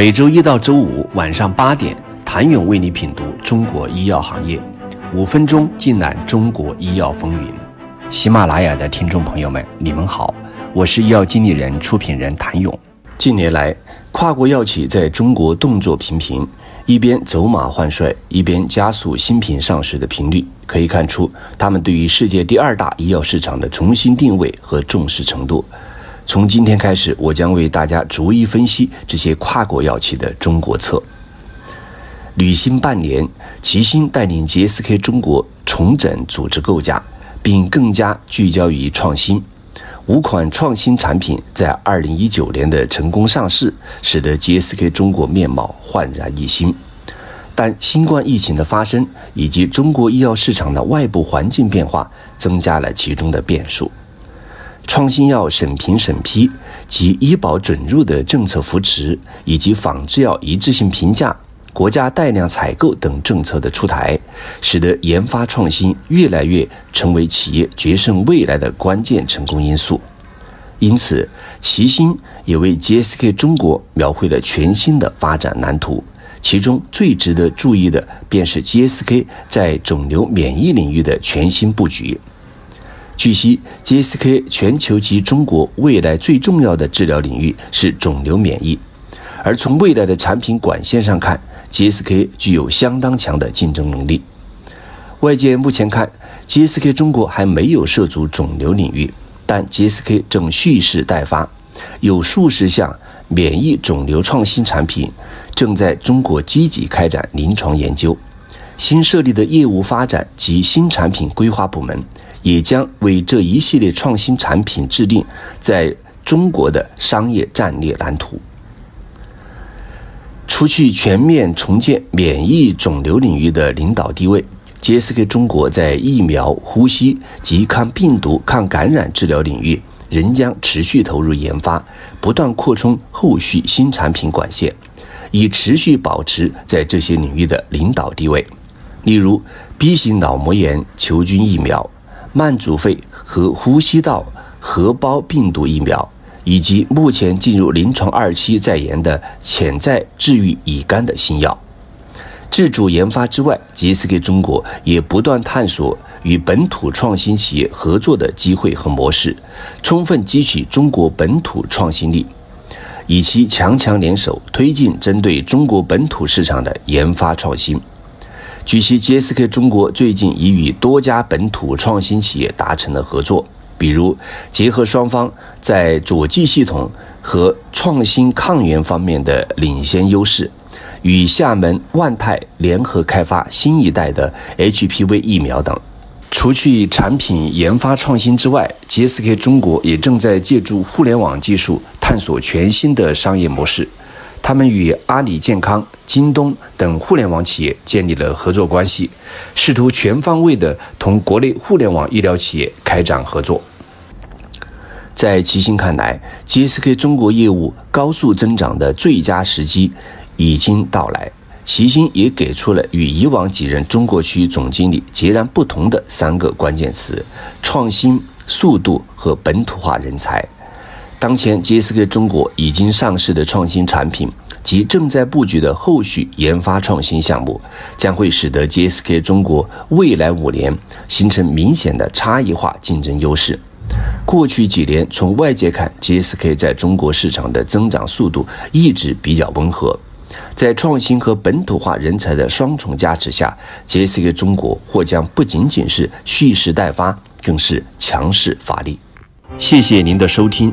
每周一到周五晚上八点，谭勇为你品读中国医药行业，五分钟尽览中国医药风云。喜马拉雅的听众朋友们，你们好，我是医药经理人、出品人谭勇。近年来，跨国药企在中国动作频频，一边走马换帅，一边加速新品上市的频率，可以看出他们对于世界第二大医药市场的重新定位和重视程度。从今天开始，我将为大家逐一分析这些跨国药企的中国策。履新半年，齐心带领 GSK 中国重整组织构架，并更加聚焦于创新。五款创新产品在2019年的成功上市，使得 GSK 中国面貌焕然一新。但新冠疫情的发生以及中国医药市场的外部环境变化，增加了其中的变数。创新药审评审批及医保准入的政策扶持，以及仿制药一致性评价、国家带量采购等政策的出台，使得研发创新越来越成为企业决胜未来的关键成功因素。因此，齐心也为 GSK 中国描绘了全新的发展蓝图。其中最值得注意的，便是 GSK 在肿瘤免疫领域的全新布局。据悉，GSK 全球及中国未来最重要的治疗领域是肿瘤免疫，而从未来的产品管线上看，GSK 具有相当强的竞争能力。外界目前看，GSK 中国还没有涉足肿瘤领域，但 GSK 正蓄势待发，有数十项免疫肿瘤创新产品正在中国积极开展临床研究。新设立的业务发展及新产品规划部门。也将为这一系列创新产品制定在中国的商业战略蓝图。除去全面重建免疫肿瘤领域的领导地位，GSK 中国在疫苗、呼吸及抗病毒、抗感染治疗领域仍将持续投入研发，不断扩充后续新产品管线，以持续保持在这些领域的领导地位。例如，B 型脑膜炎球菌疫苗。慢阻肺和呼吸道合胞病毒疫苗，以及目前进入临床二期在研的潜在治愈乙肝的新药，自主研发之外，GSK 中国也不断探索与本土创新企业合作的机会和模式，充分汲取中国本土创新力，以其强强联手推进针对中国本土市场的研发创新。据悉，GSK 中国最近已与多家本土创新企业达成了合作，比如结合双方在佐剂系统和创新抗原方面的领先优势，与厦门万泰联合开发新一代的 HPV 疫苗等。除去产品研发创新之外，GSK 中国也正在借助互联网技术探索全新的商业模式。他们与阿里健康、京东等互联网企业建立了合作关系，试图全方位地同国内互联网医疗企业开展合作。在齐心看来，GSK 中国业务高速增长的最佳时机已经到来。齐心也给出了与以往几任中国区总经理截然不同的三个关键词：创新、速度和本土化人才。当前，GSK 中国已经上市的创新产品及正在布局的后续研发创新项目，将会使得 GSK 中国未来五年形成明显的差异化竞争优势。过去几年，从外界看，GSK 在中国市场的增长速度一直比较温和。在创新和本土化人才的双重加持下，GSK 中国或将不仅仅是蓄势待发，更是强势发力。谢谢您的收听。